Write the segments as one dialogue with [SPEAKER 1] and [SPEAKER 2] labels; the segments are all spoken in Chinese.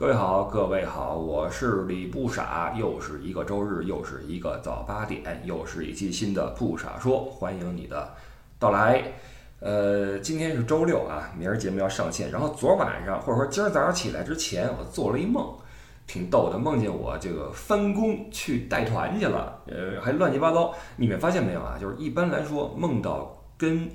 [SPEAKER 1] 各位好，各位好，我是李不傻，又是一个周日，又是一个早八点，又是一期新的不傻说，欢迎你的到来。呃，今天是周六啊，明儿节目要上线。然后昨晚上或者说今儿早上起来之前，我做了一梦，挺逗的，梦见我这个翻工去带团去了，呃，还乱七八糟。你们发现没有啊？就是一般来说，梦到跟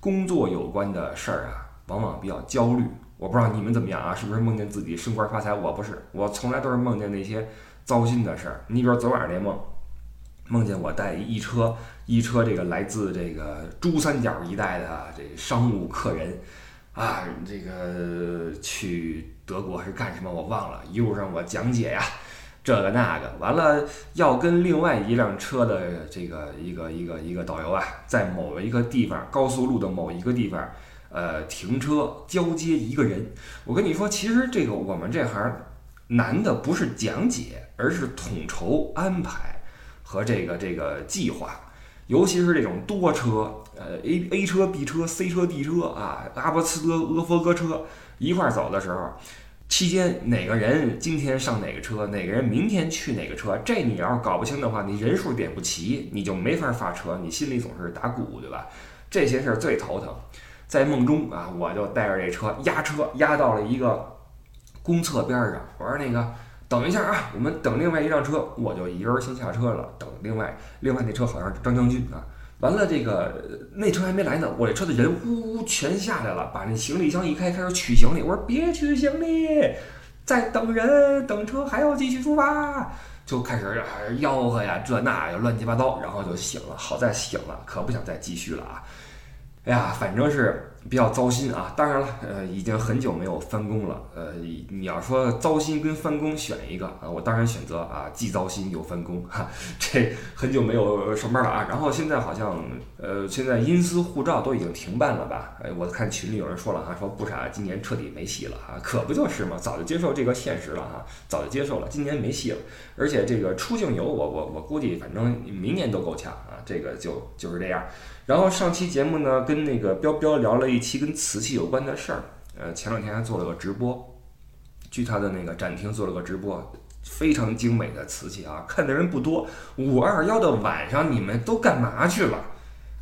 [SPEAKER 1] 工作有关的事儿啊，往往比较焦虑。我不知道你们怎么样啊？是不是梦见自己升官发财？我不是，我从来都是梦见那些糟心的事儿。你比如昨晚上那梦，梦见我带一车一车这个来自这个珠三角一带的这商务客人，啊，这个去德国是干什么？我忘了。一路上我讲解呀，这个那个，完了要跟另外一辆车的这个一个一个一个导游啊，在某一个地方高速路的某一个地方。呃，停车交接一个人，我跟你说，其实这个我们这行难的不是讲解，而是统筹安排和这个这个计划，尤其是这种多车，呃，A A 车、B 车、C 车、D 车啊，阿波斯德、阿佛哥车一块儿走的时候，期间哪个人今天上哪个车，哪个人明天去哪个车，这你要是搞不清的话，你人数点不齐，你就没法发车，你心里总是打鼓，对吧？这些事儿最头疼。在梦中啊，我就带着这车压车压到了一个公厕边上。我说那个等一下啊，我们等另外一辆车。我就一个人先下车了，等另外另外那车好像是张将军啊。完了这个那车还没来呢，我这车的人呜呜全下来了，把那行李箱一开，开始取行李。我说别取行李，在等人等车还要继续出发，就开始吆喝呀，这那呀乱七八糟，然后就醒了。好在醒了，可不想再继续了啊。哎呀，反正是。比较糟心啊！当然了，呃，已经很久没有翻工了。呃，你要说糟心跟翻工选一个啊，我当然选择啊，既糟心又翻工哈。这很久没有上班了啊。然后现在好像，呃，现在因私护照都已经停办了吧？哎，我看群里有人说了哈，说不傻，今年彻底没戏了哈。可不就是嘛，早就接受这个现实了哈，早就接受了，今年没戏了。而且这个出境游，我我我估计反正明年都够呛啊。这个就就是这样。然后上期节目呢，跟那个彪彪聊了一期跟瓷器有关的事儿。呃，前两天还做了个直播，去他的那个展厅做了个直播，非常精美的瓷器啊，看的人不多。五二幺的晚上你们都干嘛去了？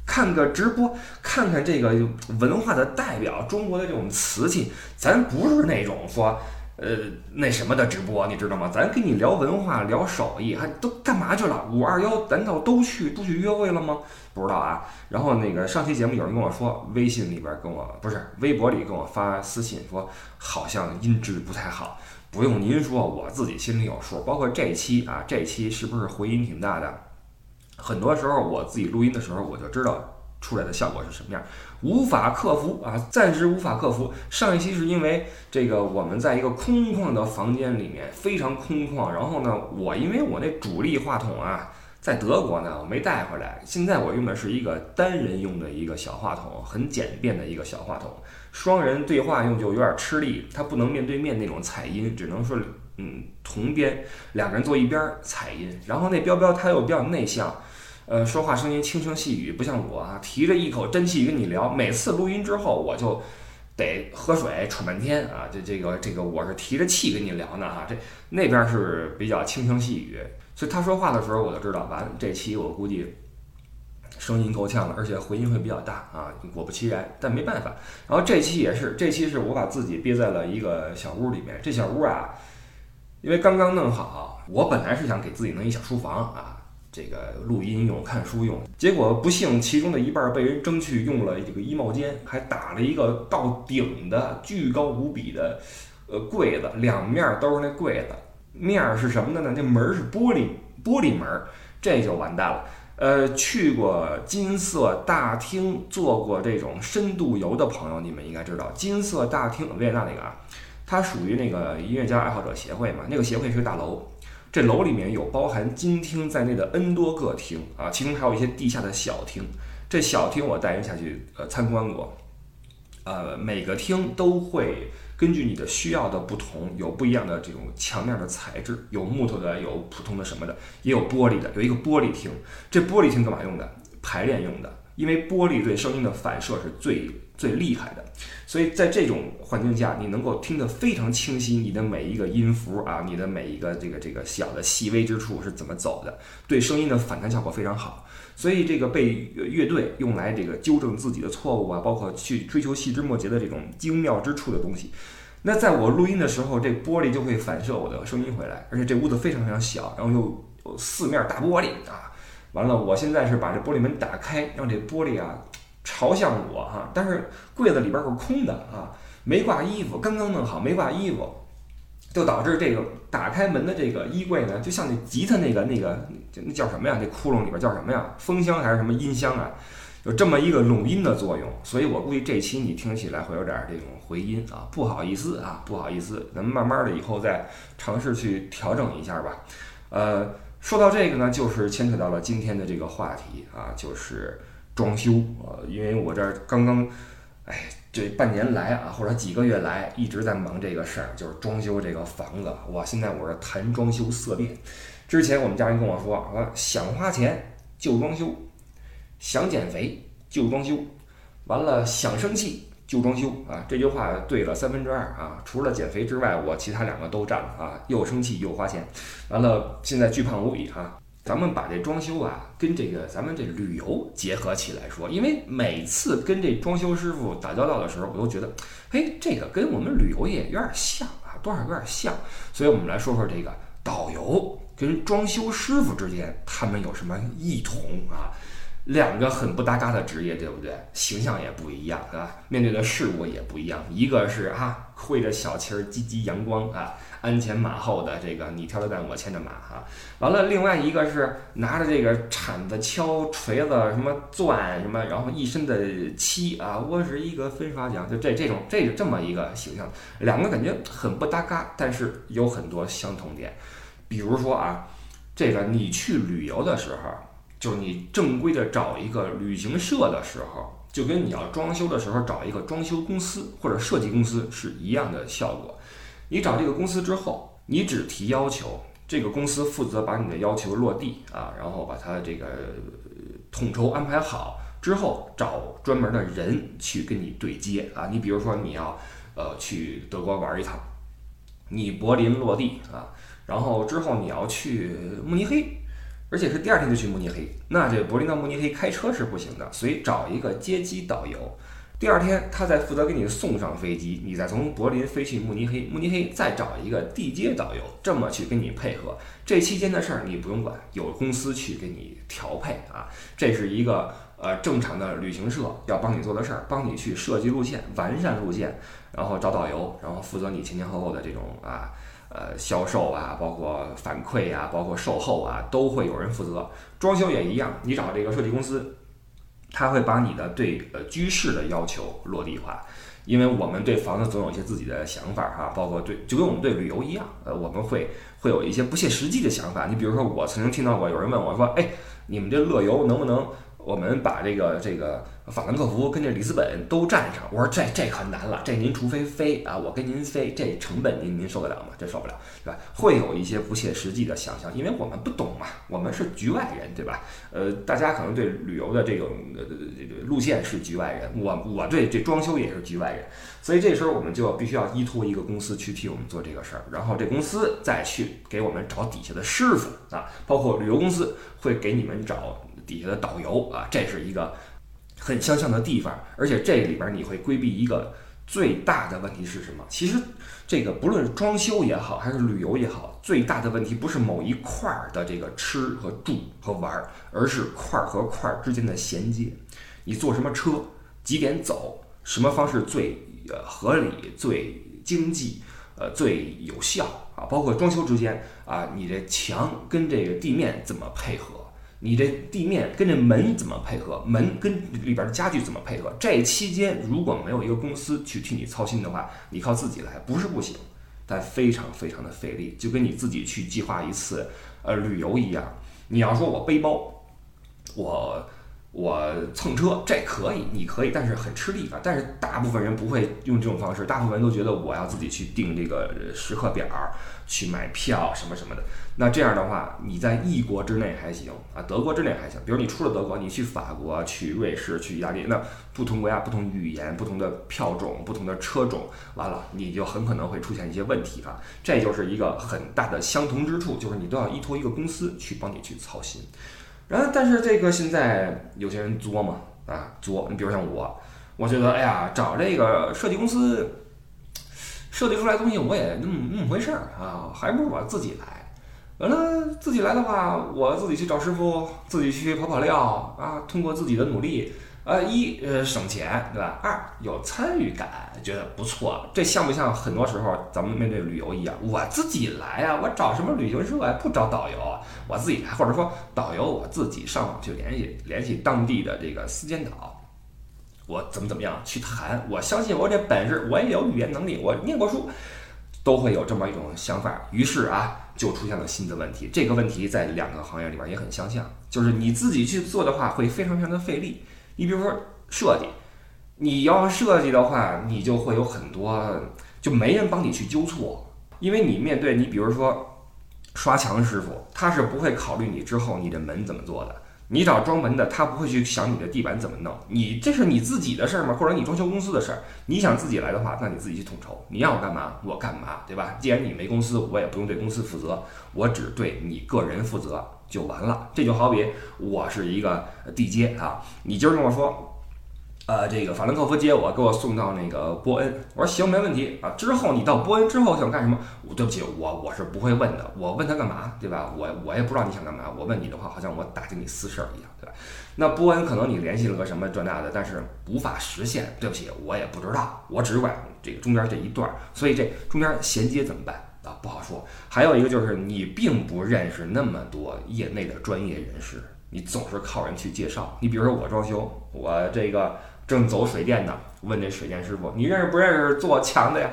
[SPEAKER 1] 看个直播，看看这个文化的代表，中国的这种瓷器，咱不是那种说。呃，那什么的直播，你知道吗？咱跟你聊文化，聊手艺，还都干嘛去了？五二幺难道都去都去约会了吗？不知道啊。然后那个上期节目有人跟我说，微信里边跟我不是微博里跟我发私信说，好像音质不太好。不用您说，我自己心里有数。包括这期啊，这期是不是回音挺大的？很多时候我自己录音的时候，我就知道。出来的效果是什么样？无法克服啊，暂时无法克服。上一期是因为这个我们在一个空旷的房间里面，非常空旷。然后呢，我因为我那主力话筒啊，在德国呢，我没带回来。现在我用的是一个单人用的一个小话筒，很简便的一个小话筒。双人对话用就有点吃力，它不能面对面那种采音，只能说嗯同边两个人坐一边采音。然后那彪彪他又比较内向。呃，说话声音轻声细语，不像我啊，提着一口真气跟你聊。每次录音之后，我就得喝水喘半天啊。这这个这个，我是提着气跟你聊呢哈。这那边是比较轻声细语，所以他说话的时候，我就知道，完这期我估计声音够呛了，而且回音会比较大啊。果不其然，但没办法。然后这期也是，这期是我把自己憋在了一个小屋里面。这小屋啊，因为刚刚弄好，我本来是想给自己弄一小书房啊。这个录音用、看书用，结果不幸其中的一半被人争去用了这个衣帽间，还打了一个到顶的巨高无比的呃柜子，两面都是那柜子，面是什么的呢？那门是玻璃玻璃门，这就完蛋了。呃，去过金色大厅做过这种深度游的朋友，你们应该知道，金色大厅维也纳那个啊，它属于那个音乐家爱好者协会嘛，那个协会是个大楼。这楼里面有包含金厅在内的 N 多个厅啊，其中还有一些地下的小厅。这小厅我带人下去呃参观过，呃，每个厅都会根据你的需要的不同，有不一样的这种墙面的材质，有木头的，有普通的什么的，也有玻璃的。有一个玻璃厅，这玻璃厅干嘛用的？排练用的，因为玻璃对声音的反射是最最厉害的。所以在这种环境下，你能够听得非常清晰，你的每一个音符啊，你的每一个这个这个小的细微之处是怎么走的，对声音的反弹效果非常好。所以这个被乐队用来这个纠正自己的错误啊，包括去追求细枝末节的这种精妙之处的东西。那在我录音的时候，这玻璃就会反射我的声音回来，而且这屋子非常非常小，然后又有四面大玻璃啊。完了，我现在是把这玻璃门打开，让这玻璃啊。朝向我哈，但是柜子里边是空的啊，没挂衣服，刚刚弄好没挂衣服，就导致这个打开门的这个衣柜呢，就像那吉他那个那个那叫什么呀？那窟窿里边叫什么呀？风箱还是什么音箱啊？有这么一个拢音的作用，所以我估计这期你听起来会有点这种回音啊，不好意思啊，不好意思，咱们慢慢的以后再尝试去调整一下吧。呃，说到这个呢，就是牵扯到了今天的这个话题啊，就是。装修啊，因为我这儿刚刚，哎，这半年来啊，或者几个月来一直在忙这个事儿，就是装修这个房子。我，现在我是谈装修色变。之前我们家人跟我说，说想花钱就装修，想减肥就装修，完了想生气就装修啊。这句话对了三分之二啊。除了减肥之外，我其他两个都占了啊，又生气又花钱。完了，现在巨胖无比啊。咱们把这装修啊，跟这个咱们这旅游结合起来说，因为每次跟这装修师傅打交道的时候，我都觉得，嘿，这个跟我们旅游业有点像啊，多少有点像。所以我们来说说这个导游跟装修师傅之间，他们有什么异同啊？两个很不搭嘎的职业，对不对？形象也不一样啊，面对的事物也不一样。一个是啊，挥着小旗儿，积极阳光啊。鞍前马后的这个，你挑着担，我牵着马哈。完了，另外一个是拿着这个铲子、锹、锤子什么钻什么，然后一身的漆啊。我是一个粉刷匠，就这这种这这么一个形象，两个感觉很不搭嘎，但是有很多相同点。比如说啊，这个你去旅游的时候，就是你正规的找一个旅行社的时候，就跟你要装修的时候找一个装修公司或者设计公司是一样的效果。你找这个公司之后，你只提要求，这个公司负责把你的要求落地啊，然后把它这个统筹安排好之后，找专门的人去跟你对接啊。你比如说你要呃去德国玩一趟，你柏林落地啊，然后之后你要去慕尼黑，而且是第二天就去慕尼黑，那这柏林到慕尼黑开车是不行的，所以找一个接机导游。第二天，他再负责给你送上飞机，你再从柏林飞去慕尼黑，慕尼黑再找一个地接导游，这么去跟你配合。这期间的事儿你不用管，有公司去给你调配啊。这是一个呃正常的旅行社要帮你做的事儿，帮你去设计路线、完善路线，然后找导游，然后负责你前前后后的这种啊呃销售啊，包括反馈啊，包括售后啊，都会有人负责。装修也一样，你找这个设计公司。他会把你的对呃居室的要求落地化，因为我们对房子总有一些自己的想法哈，包括对就跟我们对旅游一样，呃，我们会会有一些不切实际的想法。你比如说，我曾经听到过有人问我说：“哎，你们这乐游能不能我们把这个这个？”法兰克福跟这里斯本都占上，我说这这可难了，这您除非飞啊，我跟您飞，这成本您您受得了吗？这受不了，对吧？会有一些不切实际的想象，因为我们不懂嘛，我们是局外人，对吧？呃，大家可能对旅游的这种呃这个路线是局外人，我我对这装修也是局外人，所以这时候我们就必须要依托一个公司去替我们做这个事儿，然后这公司再去给我们找底下的师傅啊，包括旅游公司会给你们找底下的导游啊，这是一个。很相像的地方，而且这里边你会规避一个最大的问题是什么？其实这个不论是装修也好，还是旅游也好，最大的问题不是某一块儿的这个吃和住和玩儿，而是块儿和块儿之间的衔接。你坐什么车，几点走，什么方式最合理、最经济、呃最有效啊？包括装修之间啊，你这墙跟这个地面怎么配合？你这地面跟这门怎么配合？门跟里边的家具怎么配合？这期间如果没有一个公司去替你操心的话，你靠自己来不是不行，但非常非常的费力，就跟你自己去计划一次呃旅游一样。你要说我背包，我我蹭车，这可以，你可以，但是很吃力啊。但是大部分人不会用这种方式，大部分人都觉得我要自己去订这个时刻表，去买票什么什么的。那这样的话，你在异国之内还行啊，德国之内还行。比如你出了德国，你去法国、去瑞士、去意大利，那不同国家、不同语言、不同的票种、不同的车种，完了你就很可能会出现一些问题啊。这就是一个很大的相同之处，就是你都要依托一个公司去帮你去操心。然后，但是这个现在有些人作嘛，啊作，你比如像我，我觉得，哎呀，找这个设计公司设计出来东西，我也那么那么回事儿啊，还不如我自己来。完了，自己来的话，我自己去找师傅，自己去跑跑料啊，通过自己的努力。啊，一呃省钱，对吧？二有参与感，觉得不错。这像不像很多时候咱们面对旅游一样？我自己来啊，我找什么旅行社啊？不找导游，我自己来，或者说导游我自己上网去联系联系当地的这个私间导，我怎么怎么样去谈？我相信我这本事，我也有语言能力，我念过书，都会有这么一种想法。于是啊，就出现了新的问题。这个问题在两个行业里边也很相像，就是你自己去做的话，会非常非常的费力。你比如说设计，你要设计的话，你就会有很多就没人帮你去纠错，因为你面对你比如说刷墙师傅，他是不会考虑你之后你的门怎么做的。你找装门的，他不会去想你的地板怎么弄。你这是你自己的事儿吗？或者你装修公司的事儿？你想自己来的话，那你自己去统筹。你让我干嘛，我干嘛，对吧？既然你没公司，我也不用对公司负责，我只对你个人负责。就完了，这就好比我是一个地接啊，你今儿跟我说，呃，这个法兰克福接我，给我送到那个波恩，我说行，没问题啊。之后你到波恩之后想干什么？对不起，我我是不会问的，我问他干嘛，对吧？我我也不知道你想干嘛，我问你的话，好像我打听你私事儿一样，对吧？那波恩可能你联系了个什么这那的，但是无法实现，对不起，我也不知道，我只管这个中间这一段，所以这中间衔接怎么办？啊，不好说。还有一个就是你并不认识那么多业内的专业人士，你总是靠人去介绍。你比如说我装修，我这个正走水电呢，问这水电师傅，你认识不认识做墙的呀？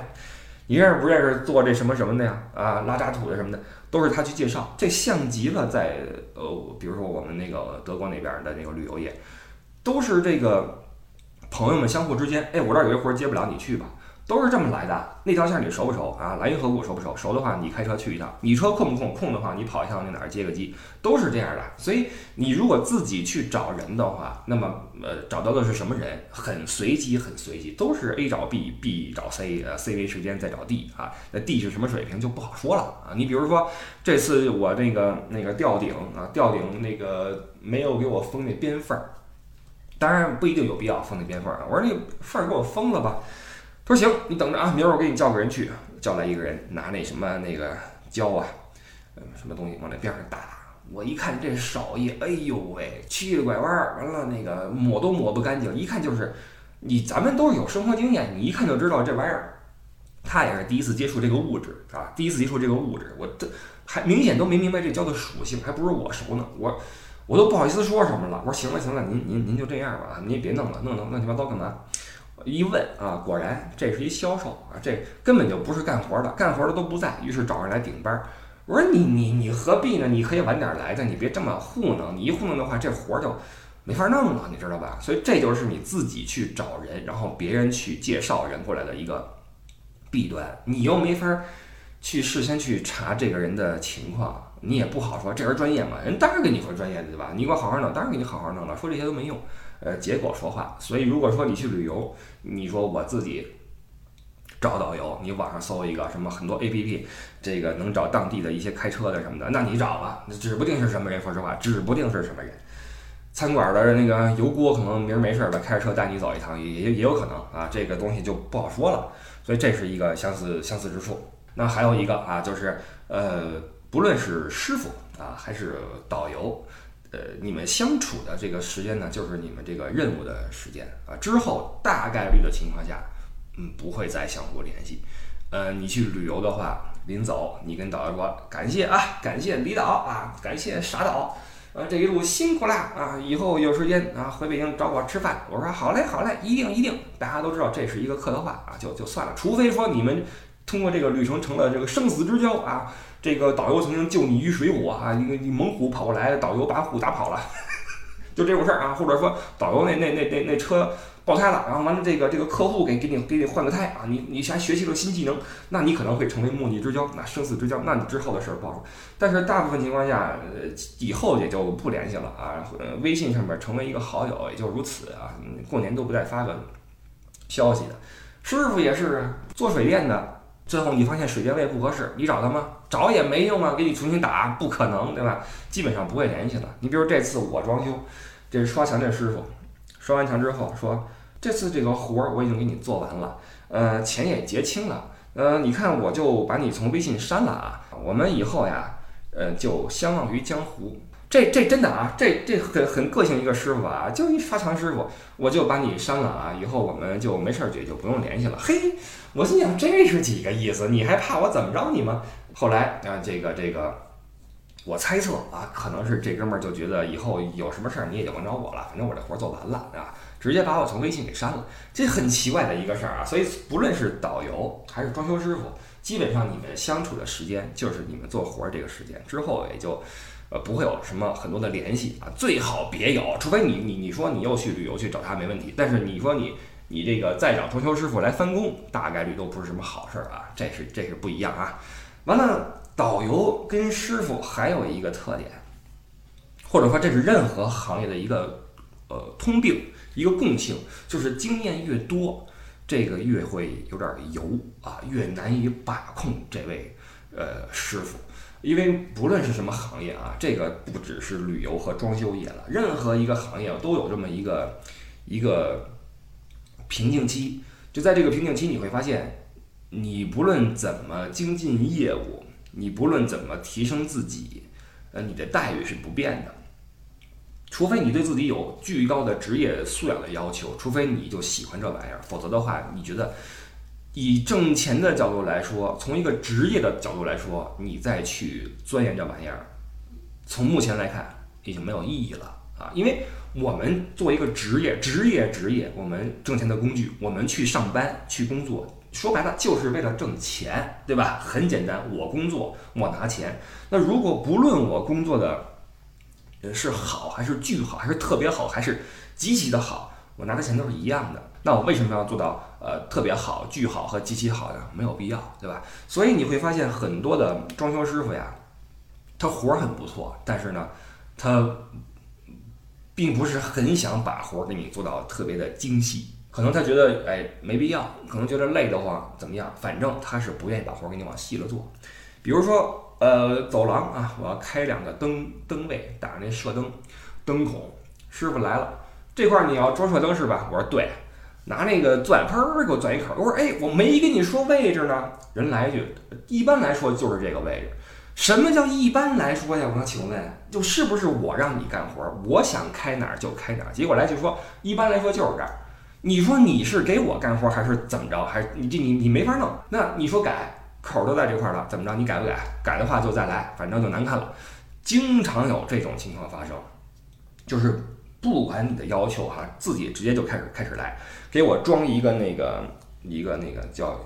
[SPEAKER 1] 你认识不认识做这什么什么的呀？啊，拉渣土的什么的，都是他去介绍。这像极了在呃，比如说我们那个德国那边的那个旅游业，都是这个朋友们相互之间，哎，我这儿有一活接不了，你去吧。都是这么来的，那条线你熟不熟啊？莱茵河谷熟不熟？熟的话，你开车去一趟；你车空不空？空的话，你跑一趟那哪儿接个机，都是这样的。所以你如果自己去找人的话，那么呃，找到的是什么人？很随机，很随机，都是 A 找 B，B 找 C，呃，C 为时间再找 D 啊。那 D 是什么水平就不好说了啊。你比如说这次我那个那个吊顶啊，吊顶那个没有给我封那边缝儿，当然不一定有必要封那边缝儿啊。我说那缝儿给我封了吧。说行，你等着啊，明儿我给你叫个人去，叫来一个人拿那什么那个胶啊，嗯，什么东西往那边上打。我一看这手艺，哎呦喂，曲里拐弯儿，完了那个抹都抹不干净，一看就是你咱们都是有生活经验，你一看就知道这玩意儿。他也是第一次接触这个物质啊，第一次接触这个物质，我这还明显都没明白这胶的属性，还不如我熟呢。我我都不好意思说什么了。我说行了行了，您您您就这样吧，您别弄了，弄弄乱七八糟干嘛？一问啊，果然这是一销售啊，这根本就不是干活的，干活的都不在，于是找人来顶班。我说你你你何必呢？你可以晚点来的，你别这么糊弄。你一糊弄的话，这活就没法弄了，你知道吧？所以这就是你自己去找人，然后别人去介绍人过来的一个弊端。你又没法去事先去查这个人的情况，你也不好说这人专业嘛？人当然跟你说专业的，对吧？你给我好好弄，当然给你好好弄了。说这些都没用。呃，结果说话，所以如果说你去旅游，你说我自己找导游，你网上搜一个什么很多 A P P，这个能找当地的一些开车的什么的，那你找吧，那指不定是什么人。说实话，指不定是什么人。餐馆的那个油锅可能明儿没事儿了，开着车带你走一趟，也也也有可能啊。这个东西就不好说了。所以这是一个相似相似之处。那还有一个啊，就是呃，不论是师傅啊，还是导游。呃，你们相处的这个时间呢，就是你们这个任务的时间啊。之后大概率的情况下，嗯，不会再相互联系。呃，你去旅游的话，临走你跟导游说感谢啊，感谢李导啊，感谢傻导，呃，这一路辛苦啦啊，以后有时间啊回北京找我吃饭。我说好嘞，好嘞，一定一定。大家都知道这是一个客套话啊，就就算了，除非说你们通过这个旅程成了这个生死之交啊。这个导游曾经救你于水火啊！一个猛虎跑过来，导游把虎打跑了，就这种事儿啊，或者说导游那那那那那车爆胎了，然后完了这个这个客户给给你给你换个胎啊，你你还学习了新技能，那你可能会成为莫逆之交，那生死之交，那你之后的事儿不好说。但是大部分情况下，以后也就不联系了啊，微信上面成为一个好友也就如此啊，过年都不带发个消息的。师傅也是做水电的，最后你发现水电位不合适，你找他吗？找也没用啊，给你重新打不可能，对吧？基本上不会联系了。你比如这次我装修，这刷墙这师傅，刷完墙之后说，这次这个活儿我已经给你做完了，呃，钱也结清了，呃，你看我就把你从微信删了啊，我们以后呀，呃，就相忘于江湖。这这真的啊，这这很很个性一个师傅啊，就一刷墙师傅，我就把你删了啊，以后我们就没事儿也就不用联系了。嘿，我心想这是几个意思？你还怕我怎么着你吗？后来啊，这个这个，我猜测啊，可能是这哥们儿就觉得以后有什么事儿你也就甭找我了，反正我这活做完了啊，直接把我从微信给删了，这很奇怪的一个事儿啊。所以不论是导游还是装修师傅，基本上你们相处的时间就是你们做活儿这个时间，之后也就。呃，不会有什么很多的联系啊，最好别有，除非你你你说你又去旅游去找他没问题，但是你说你你这个再找装修师傅来翻工，大概率都不是什么好事儿啊，这是这是不一样啊。完了，导游跟师傅还有一个特点，或者说这是任何行业的一个呃通病，一个共性，就是经验越多，这个越会有点油啊，越难以把控这位呃师傅。因为不论是什么行业啊，这个不只是旅游和装修业了，任何一个行业都有这么一个一个瓶颈期。就在这个瓶颈期，你会发现，你不论怎么精进业务，你不论怎么提升自己，呃，你的待遇是不变的。除非你对自己有巨高的职业素养的要求，除非你就喜欢这玩意儿，否则的话，你觉得。以挣钱的角度来说，从一个职业的角度来说，你再去钻研这玩意儿，从目前来看已经没有意义了啊！因为我们做一个职业，职业职业，我们挣钱的工具，我们去上班去工作，说白了就是为了挣钱，对吧？很简单，我工作我拿钱。那如果不论我工作的是好还是巨好，还是特别好，还是极其的好，我拿的钱都是一样的。那我为什么要做到？呃，特别好、巨好和极其好的没有必要，对吧？所以你会发现很多的装修师傅呀，他活儿很不错，但是呢，他并不是很想把活儿给你做到特别的精细，可能他觉得哎没必要，可能觉得累得慌，怎么样？反正他是不愿意把活儿给你往细了做。比如说，呃，走廊啊，我要开两个灯灯位，打那射灯灯孔，师傅来了，这块儿你要装射灯是吧？我说对。拿那个钻，喷儿给我钻一口。我说：“哎，我没跟你说位置呢。”人来一句：“一般来说就是这个位置。”什么叫一般来说呀？我想请问，就是不是我让你干活，我想开哪儿就开哪儿？结果来句说：“一般来说就是这儿。”你说你是给我干活还是怎么着？还是你这你你没法弄？那你说改口都在这块儿了，怎么着？你改不改？改的话就再来，反正就难看了。经常有这种情况发生，就是。不管你的要求哈，自己直接就开始开始来，给我装一个那个一个那个叫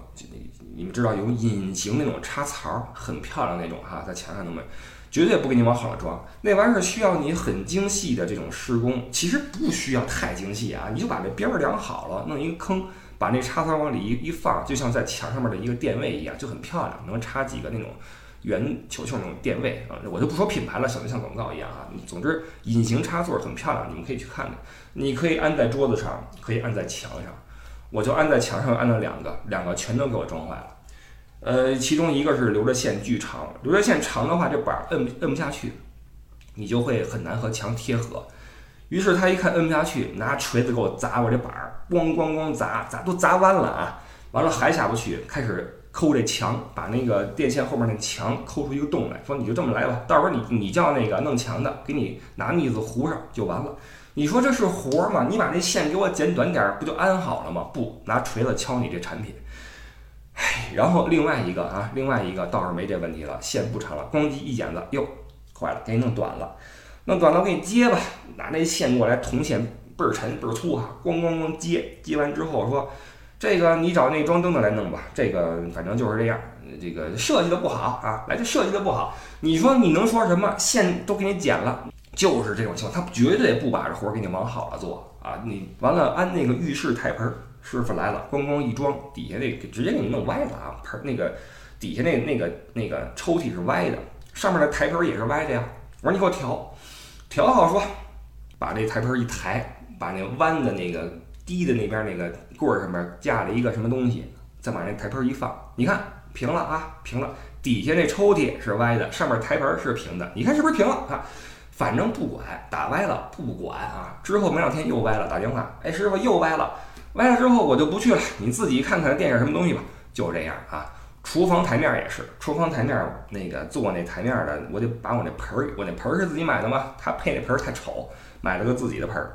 [SPEAKER 1] 你们知道有隐形那种插槽，很漂亮那种哈，在墙上那么，绝对不给你往好了装。那玩意儿需要你很精细的这种施工，其实不需要太精细啊，你就把这边儿量好了，弄一个坑，把那插槽往里一一放，就像在墙上面的一个电位一样，就很漂亮，能插几个那种。圆球球那种电位啊，我就不说品牌了，省得像广告一样啊。总之，隐形插座很漂亮，你们可以去看看。你可以安在桌子上，可以安在墙上。我就安在墙上安了两个，两个全都给我装坏了。呃，其中一个是留着线巨长，留着线长的话，这板摁摁不下去，你就会很难和墙贴合。于是他一看摁不下去，拿锤子给我砸我这板儿，咣咣咣砸，砸都砸弯了啊！完了还下不去，开始。抠这墙，把那个电线后面那墙抠出一个洞来，说你就这么来吧，到时候你你叫那个弄墙的给你拿腻子糊上就完了。你说这是活吗？你把那线给我剪短点儿，不就安好了吗？不拿锤子敲你这产品。唉，然后另外一个啊，另外一个倒是没这问题了，线不长了，咣叽一剪子，哟，坏了，给你弄短了，弄短了我给你接吧，拿那线过来，铜线倍儿沉倍儿粗啊，咣咣咣接，接完之后说。这个你找那装灯的来弄吧，这个反正就是这样，这个设计的不好啊，来这设计的不好，你说你能说什么？线都给你剪了，就是这种情况，他绝对不把这活儿给你往好了做啊！你完了安那个浴室台盆，师傅来了，咣咣一装，底下那直接给你弄歪了啊！盆那个底下那那个那个抽屉是歪的，上面的台盆也是歪的呀。我说你给我调，调好说，把这台盆一抬，把那弯的那个低的那边那个棍儿上面架了一个什么东西，再把那台盆一放，你看平了啊，平了。底下那抽屉是歪的，上面台盆是平的，你看是不是平了啊？反正不管，打歪了不管啊。之后没两天又歪了，打电话，哎，师傅又歪了，歪了之后我就不去了，你自己看看垫上什么东西吧。就这样啊。厨房台面也是，厨房台面那个做那台面的，我得把我那盆儿，我那盆儿是自己买的吗？他配那盆儿太丑，买了个自己的盆儿，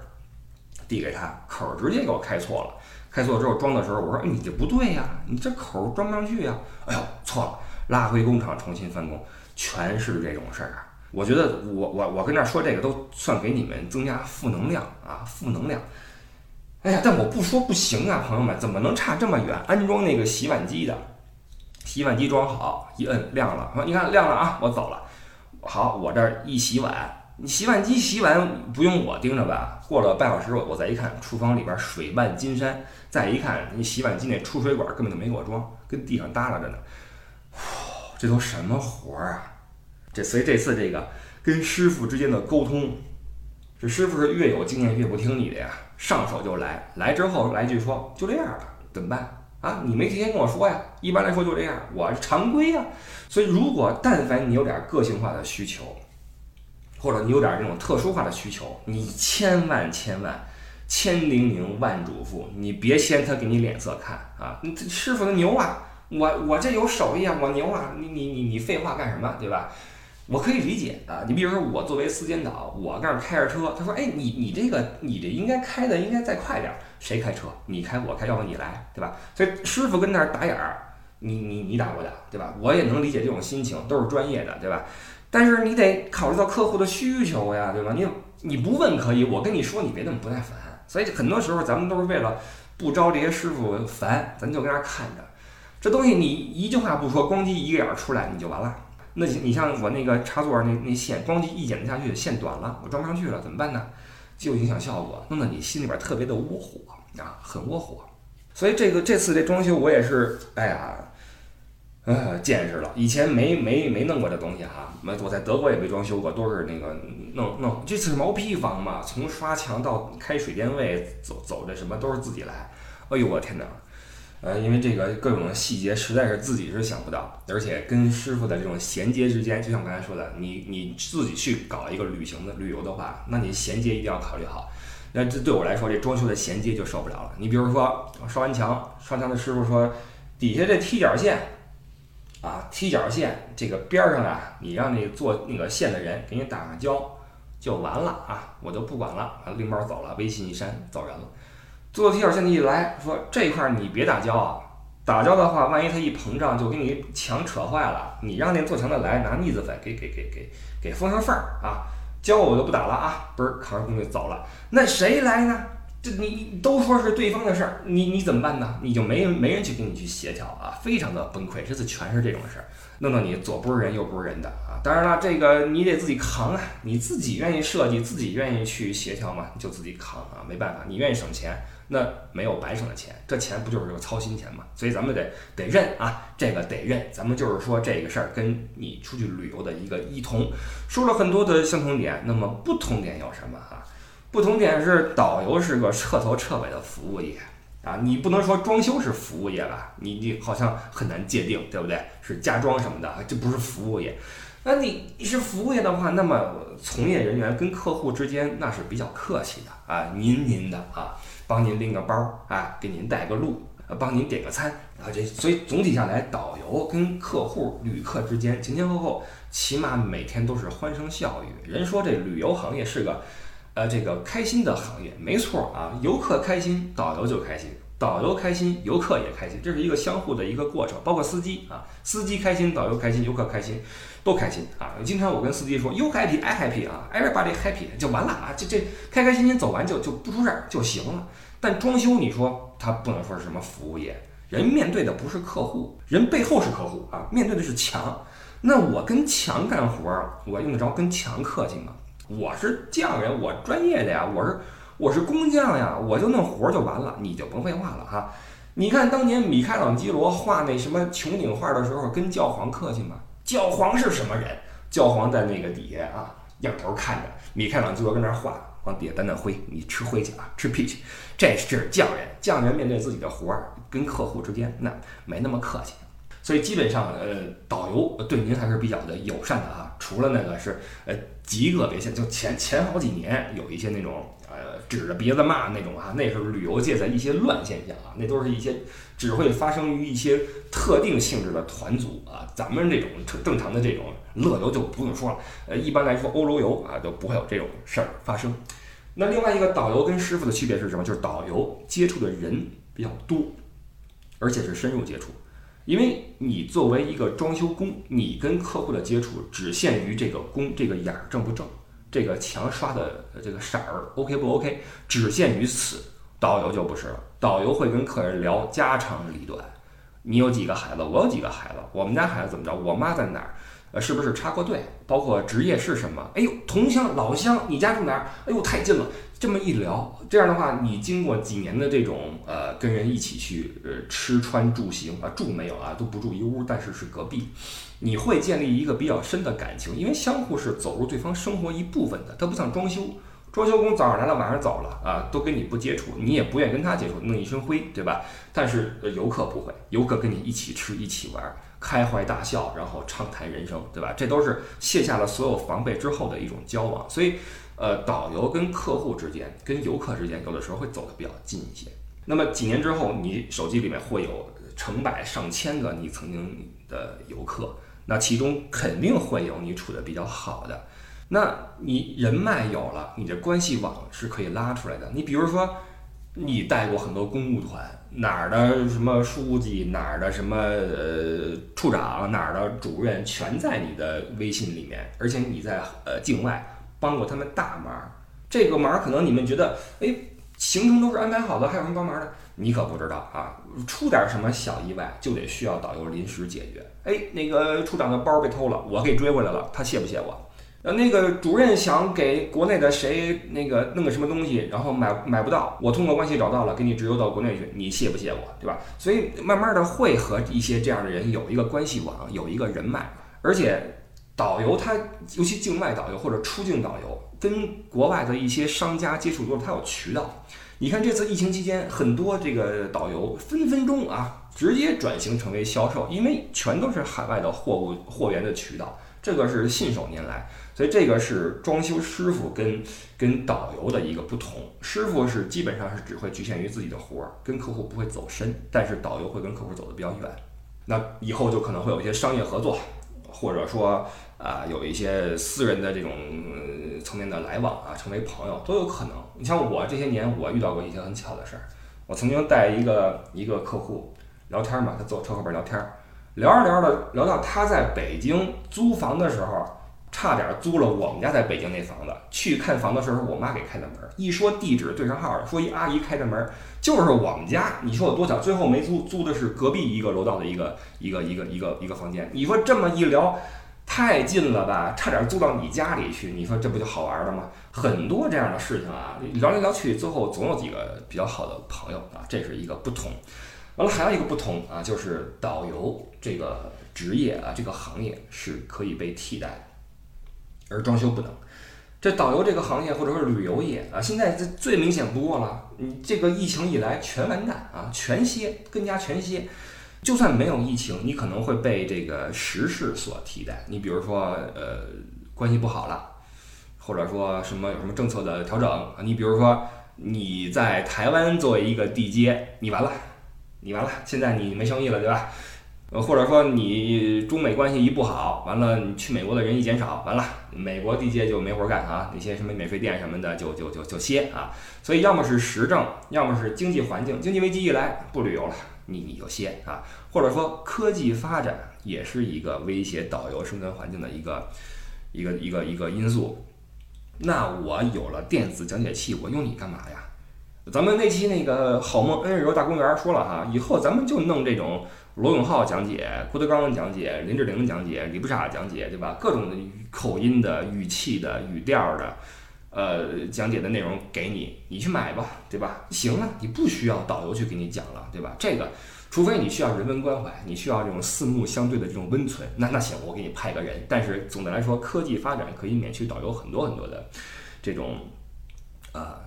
[SPEAKER 1] 递给他，口儿直接给我开错了。开错之后装的时候，我说你这不对呀，你这口装不上去呀。哎呦，错了，拉回工厂重新翻工，全是这种事儿啊。我觉得我我我跟这儿说这个都算给你们增加负能量啊，负能量。哎呀，但我不说不行啊，朋友们，怎么能差这么远？安装那个洗碗机的。洗碗机装好，一摁亮了，说你看亮了啊，我走了。好，我这儿一洗碗，你洗碗机洗碗不用我盯着吧？过了半小时，我再一看，厨房里边水漫金山。再一看，你洗碗机那出水管根本就没给我装，跟地上耷拉着呢。这都什么活儿啊？这所以这次这个跟师傅之间的沟通，这师傅是越有经验越不听你的呀，上手就来，来之后来句说就这样了，怎么办？啊，你没提前跟我说呀？一般来说就这样，我是常规呀。所以，如果但凡你有点个性化的需求，或者你有点这种特殊化的需求，你千万千万千叮咛万嘱咐，你别嫌他给你脸色看啊！你师傅的牛啊，我我这有手艺啊，我牛啊！你你你你废话干什么？对吧？我可以理解啊。你比如说，我作为司监导，我那儿开着车，他说：“哎，你你这个你这应该开的应该再快点。”谁开车？你开我开，要不你来，对吧？所以师傅跟那儿打眼儿，你你你打我打，对吧？我也能理解这种心情，都是专业的，对吧？但是你得考虑到客户的需求呀，对吧？你你不问可以，我跟你说，你别那么不耐烦。所以很多时候咱们都是为了不招这些师傅烦，咱就跟那看着。这东西你一句话不说，咣叽一个眼儿出来你就完了。那你像我那个插座那那线，咣叽一剪下去，线短了，我装不上去了，怎么办呢？就影响效果，弄得你心里边特别的窝火啊，很窝火。所以这个这次这装修我也是，哎呀，呃，见识了。以前没没没弄过这东西哈，没我在德国也没装修过，都是那个弄弄。这次是毛坯房嘛，从刷墙到开水电位，走走这什么都是自己来。哎呦我天哪！呃，因为这个各种细节实在是自己是想不到，而且跟师傅的这种衔接之间，就像我刚才说的，你你自己去搞一个旅行的旅游的话，那你衔接一定要考虑好。那这对我来说，这装修的衔接就受不了了。你比如说刷完墙，刷墙的师傅说，底下这踢脚线啊，踢脚线这个边上啊，你让那做那个线的人给你打上胶就完了啊，我就不管了，拎包走了，微信一删，走人了。做踢脚线的一来说这块你别打胶啊，打胶的话，万一它一膨胀就给你墙扯坏了。你让那做墙的来拿腻子粉给给给给给封上缝儿啊，胶我就不打了啊，嘣儿扛着工具走了。那谁来呢？这你你都说是对方的事儿，你你怎么办呢？你就没没人去跟你去协调啊，非常的崩溃。这次全是这种事儿，弄得你左不是人右不是人的啊。当然了，这个你得自己扛啊，你自己愿意设计，自己愿意去协调嘛，就自己扛啊，没办法，你愿意省钱。那没有白省的钱，这钱不就是个操心钱嘛？所以咱们得得认啊，这个得认。咱们就是说这个事儿跟你出去旅游的一个异同，说了很多的相同点，那么不同点有什么啊？不同点是导游是个彻头彻尾的服务业啊，你不能说装修是服务业吧？你你好像很难界定，对不对？是家装什么的，这不是服务业。那你你是服务业的话，那么从业人员跟客户之间那是比较客气的啊，您您的啊。帮您拎个包，啊，给您带个路，帮您点个餐，啊，这所以总体下来，导游跟客户、旅客之间前前后后，起码每天都是欢声笑语。人说这旅游行业是个，呃，这个开心的行业，没错啊，游客开心，导游就开心，导游开心，游客也开心，这是一个相互的一个过程。包括司机啊，司机开心，导游开心，游客开心。都开心啊！经常我跟司机说，You happy, I happy 啊，Everybody happy 就完了啊！这这开开心心走完就就不出事儿就行了。但装修你说它不能说是什么服务业，人面对的不是客户，人背后是客户啊，面对的是墙。那我跟墙干活，我用得着跟墙客气吗？我是匠人，我专业的呀，我是我是工匠呀，我就弄活就完了，你就甭废话了哈。你看当年米开朗基罗画那什么穹顶画的时候，跟教皇客气吗？教皇是什么人？教皇在那个底下啊，仰头看着米开朗基罗跟那儿画，往底下掸掸灰，你吃灰去啊，吃屁去。这是匠人，匠人面对自己的活儿，跟客户之间那没那么客气。所以基本上，呃，导游对您还是比较的友善的啊。除了那个是，呃，极个别现，就前前好几年有一些那种，呃，指着鼻子骂那种啊，那是旅游界的一些乱现象啊。那都是一些只会发生于一些特定性质的团组啊。咱们这种正常的这种乐游就不用说了，呃，一般来说欧洲游啊都不会有这种事儿发生。那另外一个导游跟师傅的区别是什么？就是导游接触的人比较多，而且是深入接触。因为你作为一个装修工，你跟客户的接触只限于这个工这个眼儿正不正，这个墙刷的这个色儿 OK 不 OK，只限于此。导游就不是了，导游会跟客人聊家长里短。你有几个孩子？我有几个孩子？我们家孩子怎么着？我妈在哪儿？呃，是不是插过队？包括职业是什么？哎呦，同乡老乡，你家住哪儿？哎呦，太近了。这么一聊，这样的话，你经过几年的这种呃，跟人一起去呃吃穿住行啊，住没有啊，都不住一屋，但是是隔壁，你会建立一个比较深的感情，因为相互是走入对方生活一部分的。它不像装修，装修工早上来了，晚上走了啊，都跟你不接触，你也不愿意跟他接触，弄一身灰，对吧？但是游客不会，游客跟你一起吃，一起玩，开怀大笑，然后畅谈人生，对吧？这都是卸下了所有防备之后的一种交往，所以。呃，导游跟客户之间、跟游客之间，有的时候会走得比较近一些。那么几年之后，你手机里面会有成百上千个你曾经的游客，那其中肯定会有你处的比较好的。那你人脉有了，你的关系网是可以拉出来的。你比如说，你带过很多公务团，哪儿的什么书记，哪儿的什么呃处长，哪儿的主任，全在你的微信里面，而且你在呃境外。帮过他们大忙，这个忙可能你们觉得，哎，行程都是安排好的，还有什么帮忙的？你可不知道啊！出点什么小意外，就得需要导游临时解决。哎，那个处长的包被偷了，我给追回来了，他谢不谢我？呃，那个主任想给国内的谁那个弄个什么东西，然后买买不到，我通过关系找到了，给你直邮到国内去，你谢不谢我？对吧？所以慢慢的会和一些这样的人有一个关系网，有一个人脉，而且。导游他，尤其境外导游或者出境导游，跟国外的一些商家接触多了，他有渠道。你看这次疫情期间，很多这个导游分分钟啊，直接转型成为销售，因为全都是海外的货物货源的渠道，这个是信手拈来。所以这个是装修师傅跟跟导游的一个不同。师傅是基本上是只会局限于自己的活儿，跟客户不会走深，但是导游会跟客户走得比较远。那以后就可能会有一些商业合作。或者说啊，有一些私人的这种层面的来往啊，成为朋友都有可能。你像我这些年，我遇到过一些很巧的事儿。我曾经带一个一个客户聊天嘛，他坐车后边聊天，聊着聊着聊到他在北京租房的时候，差点租了我们家在北京那房子。去看房的时候，我妈给开的门。一说地址对上号了，说一阿姨开的门。就是我们家，你说有多巧？最后没租，租的是隔壁一个楼道的一个一个一个一个一个房间。你说这么一聊，太近了吧？差点租到你家里去。你说这不就好玩了吗？很多这样的事情啊，聊来聊去，最后总有几个比较好的朋友啊，这是一个不同。完了，还有一个不同啊，就是导游这个职业啊，这个行业是可以被替代的，而装修不能。这导游这个行业或者说旅游业啊，现在这最明显不过了。你这个疫情以来全完蛋啊，全歇，更加全歇。就算没有疫情，你可能会被这个时事所替代。你比如说，呃，关系不好了，或者说什么有什么政策的调整啊。你比如说你在台湾作为一个地接，你完了，你完了，现在你没生意了，对吧？呃，或者说你中美关系一不好，完了你去美国的人一减少，完了美国地界就没活干啊，那些什么免税店什么的就就就就歇啊。所以要么是时政，要么是经济环境，经济危机一来不旅游了，你你就歇啊。或者说科技发展也是一个威胁导游生存环境的一个一个一个一个因素。那我有了电子讲解器，我用你干嘛呀？咱们那期那个好梦恩柔大公园说了哈，以后咱们就弄这种罗永浩讲解、郭德纲讲解、林志玲讲解、李不傻讲解，对吧？各种的口音的、语气的、语调的，呃，讲解的内容给你，你去买吧，对吧？行了，你不需要导游去给你讲了，对吧？这个，除非你需要人文关怀，你需要这种四目相对的这种温存，那那行，我给你派个人。但是总的来说，科技发展可以免去导游很多很多的这种，啊。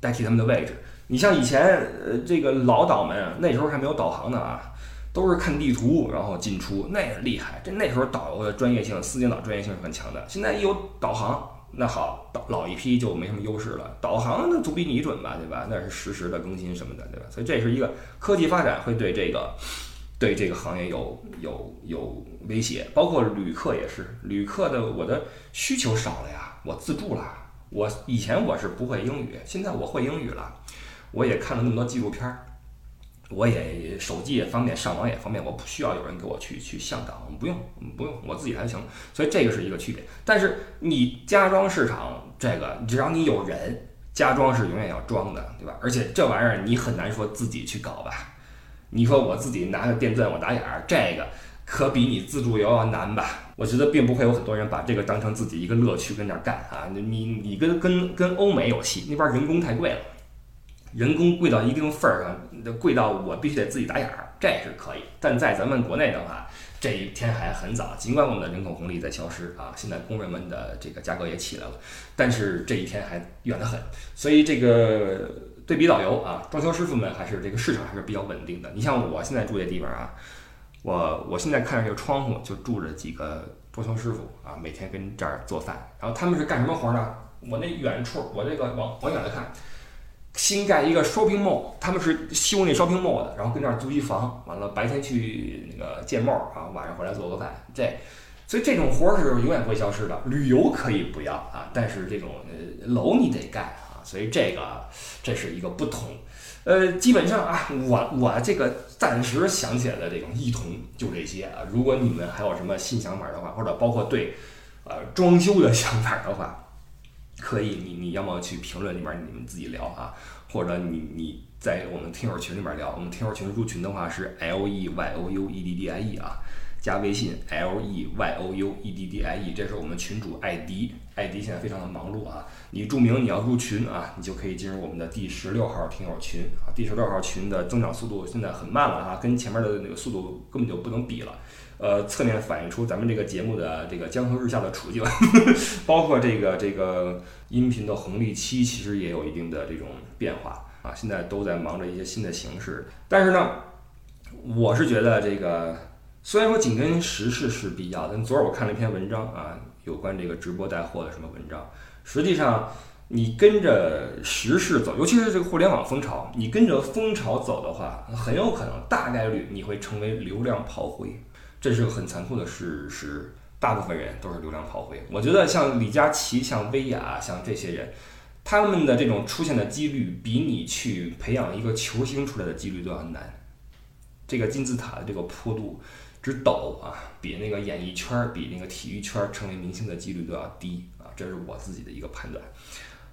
[SPEAKER 1] 代替他们的位置，你像以前，呃，这个老导们那时候还没有导航呢啊，都是看地图然后进出，那也厉害。这那时候导游的专业性，司机导专业性是很强的。现在一有导航，那好，导老一批就没什么优势了。导航那总比你准吧，对吧？那是实时的更新什么的，对吧？所以这是一个科技发展会对这个对这个行业有有有威胁，包括旅客也是，旅客的我的需求少了呀，我自助了。我以前我是不会英语，现在我会英语了。我也看了那么多纪录片儿，我也手机也方便，上网也方便，我不需要有人给我去去向导，不用不用，我自己还行。所以这个是一个区别。但是你家装市场这个，只要你有人，家装是永远要装的，对吧？而且这玩意儿你很难说自己去搞吧？你说我自己拿个电钻我打眼儿，这个。可比你自助游要难吧？我觉得并不会有很多人把这个当成自己一个乐趣跟那儿干啊！你你跟跟跟欧美有戏，那边人工太贵了，人工贵到一定份儿上，贵到我必须得自己打眼儿，这是可以。但在咱们国内的话，这一天还很早。尽管我们的人口红利在消失啊，现在工人们的这个价格也起来了，但是这一天还远得很。所以这个对比导游啊，装修师傅们还是这个市场还是比较稳定的。你像我现在住这地方啊。我我现在看着这个窗户，就住着几个装修师傅啊，每天跟这儿做饭。然后他们是干什么活儿呢？我那远处，我这个往往远了看，新盖一个 shopping mall，他们是修那 shopping mall 的，然后跟那儿租一房，完了白天去那个建 mall 啊，晚上回来做个饭。这，所以这种活儿是永远不会消失的。旅游可以不要啊，但是这种呃楼你得盖啊，所以这个这是一个不同。呃，基本上啊，我我这个暂时想起来的这种异同就这些啊。如果你们还有什么新想法的话，或者包括对呃装修的想法的话，可以你你要么去评论里面你们自己聊啊，或者你你在我们听友群里面聊。我们听友群入群的话是 L E Y O U E D D I E 啊。加微信 l e y o u e d d i e，这是我们群主艾迪，艾迪现在非常的忙碌啊。你注明你要入群啊，你就可以进入我们的第十六号听友群啊。第十六号群的增长速度现在很慢了啊，跟前面的那个速度根本就不能比了。呃，侧面反映出咱们这个节目的这个江河日下的处境，包括这个这个音频的红利期其实也有一定的这种变化啊。现在都在忙着一些新的形式，但是呢，我是觉得这个。虽然说紧跟时事是必要，但昨儿我看了一篇文章啊，有关这个直播带货的什么文章。实际上，你跟着时事走，尤其是这个互联网风潮，你跟着风潮走的话，很有可能大概率你会成为流量炮灰，这是个很残酷的事实。大部分人都是流量炮灰。我觉得像李佳琦、像薇娅、像这些人，他们的这种出现的几率，比你去培养一个球星出来的几率都要难。这个金字塔的这个坡度。之陡啊，比那个演艺圈儿、比那个体育圈儿成为明星的几率都要低啊，这是我自己的一个判断。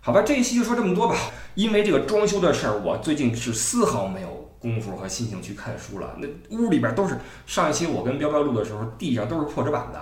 [SPEAKER 1] 好吧，这一期就说这么多吧。因为这个装修的事儿，我最近是丝毫没有功夫和心情去看书了。那屋里边都是上一期我跟彪彪录的时候，地上都是破纸板的，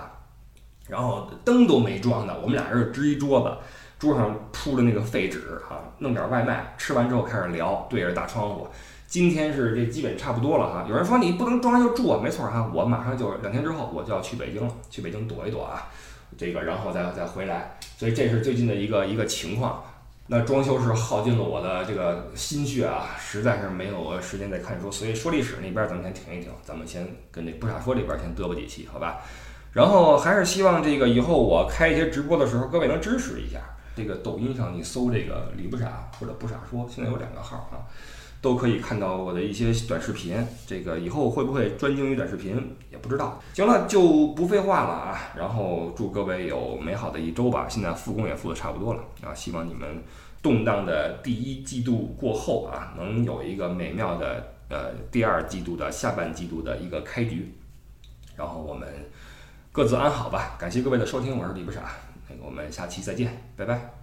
[SPEAKER 1] 然后灯都没装的。我们俩人支一桌子，桌上铺的那个废纸啊，弄点外卖，吃完之后开始聊，对着大窗户。今天是这基本差不多了哈。有人说你不能装完就住啊，没错哈，我马上就两天之后我就要去北京了，去北京躲一躲啊，这个然后再再回来，所以这是最近的一个一个情况。那装修是耗尽了我的这个心血啊，实在是没有时间再看书，所以说历史那边咱们先停一停，咱们先跟这不傻说里边先嘚啵几期，好吧？然后还是希望这个以后我开一些直播的时候，各位能支持一下。这个抖音上你搜这个李不傻或者不傻说，现在有两个号啊。都可以看到我的一些短视频，这个以后会不会专精于短视频也不知道。行了，就不废话了啊！然后祝各位有美好的一周吧。现在复工也复的差不多了啊，希望你们动荡的第一季度过后啊，能有一个美妙的呃第二季度的下半季度的一个开局。然后我们各自安好吧。感谢各位的收听，我是李不傻，那个我们下期再见，拜拜。